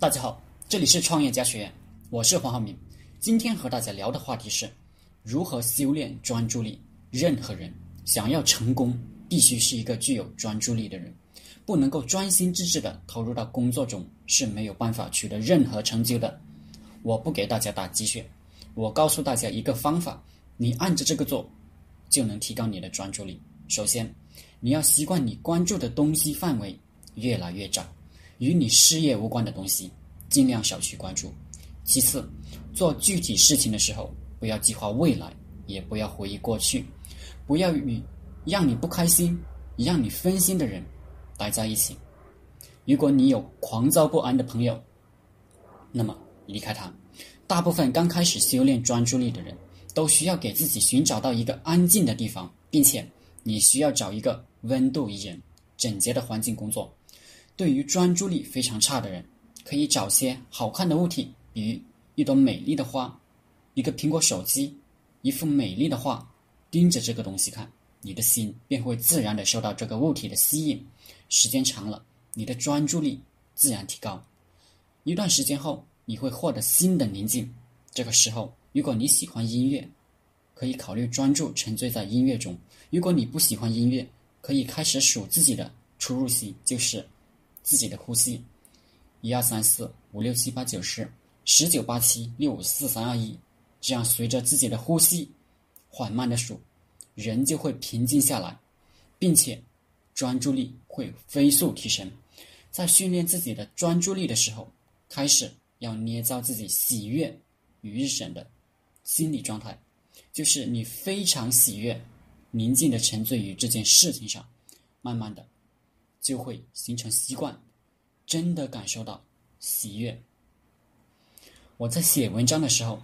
大家好，这里是创业家学院，我是黄浩明。今天和大家聊的话题是如何修炼专注力。任何人想要成功，必须是一个具有专注力的人，不能够专心致志的投入到工作中，是没有办法取得任何成就的。我不给大家打鸡血，我告诉大家一个方法，你按着这个做，就能提高你的专注力。首先，你要习惯你关注的东西范围越来越窄。与你事业无关的东西，尽量少去关注。其次，做具体事情的时候，不要计划未来，也不要回忆过去，不要与让你不开心、让你分心的人待在一起。如果你有狂躁不安的朋友，那么离开他。大部分刚开始修炼专注力的人，都需要给自己寻找到一个安静的地方，并且你需要找一个温度宜人、整洁的环境工作。对于专注力非常差的人，可以找些好看的物体，比如一朵美丽的花、一个苹果手机、一幅美丽的画，盯着这个东西看，你的心便会自然的受到这个物体的吸引。时间长了，你的专注力自然提高。一段时间后，你会获得新的宁静。这个时候，如果你喜欢音乐，可以考虑专注沉醉在音乐中；如果你不喜欢音乐，可以开始数自己的出入息，就是。自己的呼吸，一二三四五六七八九十，十九八七六五四三二一，这样随着自己的呼吸缓慢的数，人就会平静下来，并且专注力会飞速提升。在训练自己的专注力的时候，开始要捏造自己喜悦与日神的心理状态，就是你非常喜悦、宁静的沉醉于这件事情上，慢慢的。就会形成习惯，真的感受到喜悦。我在写文章的时候，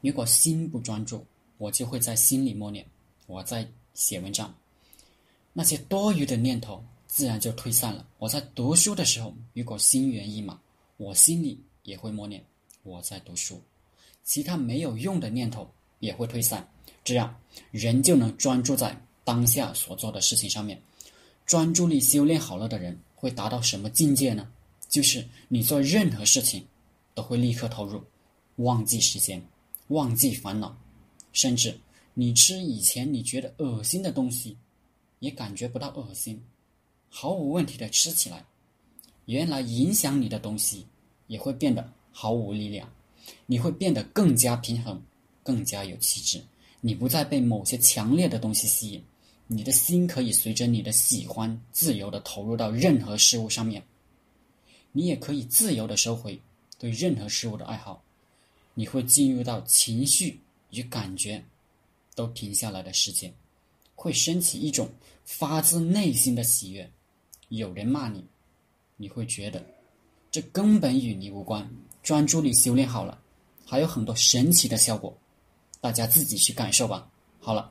如果心不专注，我就会在心里默念我在写文章，那些多余的念头自然就退散了。我在读书的时候，如果心猿意马，我心里也会默念我在读书，其他没有用的念头也会退散，这样人就能专注在当下所做的事情上面。专注力修炼好了的人会达到什么境界呢？就是你做任何事情，都会立刻投入，忘记时间，忘记烦恼，甚至你吃以前你觉得恶心的东西，也感觉不到恶心，毫无问题的吃起来。原来影响你的东西也会变得毫无力量，你会变得更加平衡，更加有气质。你不再被某些强烈的东西吸引。你的心可以随着你的喜欢自由的投入到任何事物上面，你也可以自由的收回对任何事物的爱好。你会进入到情绪与感觉都停下来的世界，会升起一种发自内心的喜悦。有人骂你，你会觉得这根本与你无关。专注力修炼好了，还有很多神奇的效果，大家自己去感受吧。好了。